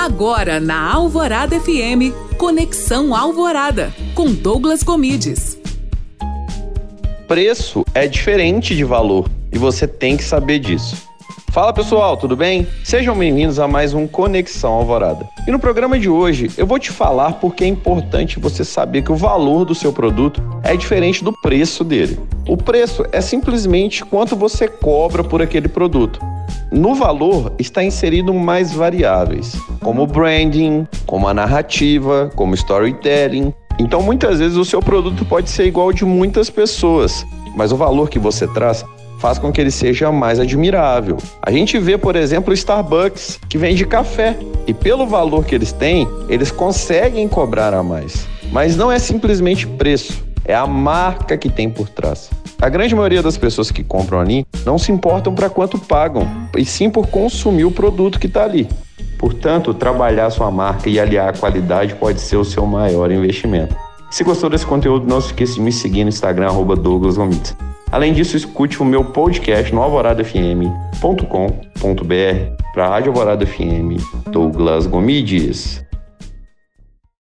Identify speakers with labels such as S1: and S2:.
S1: Agora na Alvorada FM, Conexão Alvorada, com Douglas Comides.
S2: Preço é diferente de valor e você tem que saber disso. Fala pessoal, tudo bem? Sejam bem-vindos a mais um Conexão Alvorada. E no programa de hoje eu vou te falar porque é importante você saber que o valor do seu produto é diferente do preço dele. O preço é simplesmente quanto você cobra por aquele produto. No valor está inserido mais variáveis, como branding, como a narrativa, como storytelling. Então, muitas vezes o seu produto pode ser igual de muitas pessoas, mas o valor que você traz faz com que ele seja mais admirável. A gente vê, por exemplo, o Starbucks, que vende café, e pelo valor que eles têm, eles conseguem cobrar a mais. Mas não é simplesmente preço, é a marca que tem por trás. A grande maioria das pessoas que compram ali não se importam para quanto pagam, e sim por consumir o produto que está ali. Portanto, trabalhar sua marca e aliar a qualidade pode ser o seu maior investimento. Se gostou desse conteúdo, não se esqueça de me seguir no Instagram, Douglas Gomitz. Além disso, escute o meu podcast no alvoradafm.com.br para a Rádio Alvorada FM, Douglas Gomides.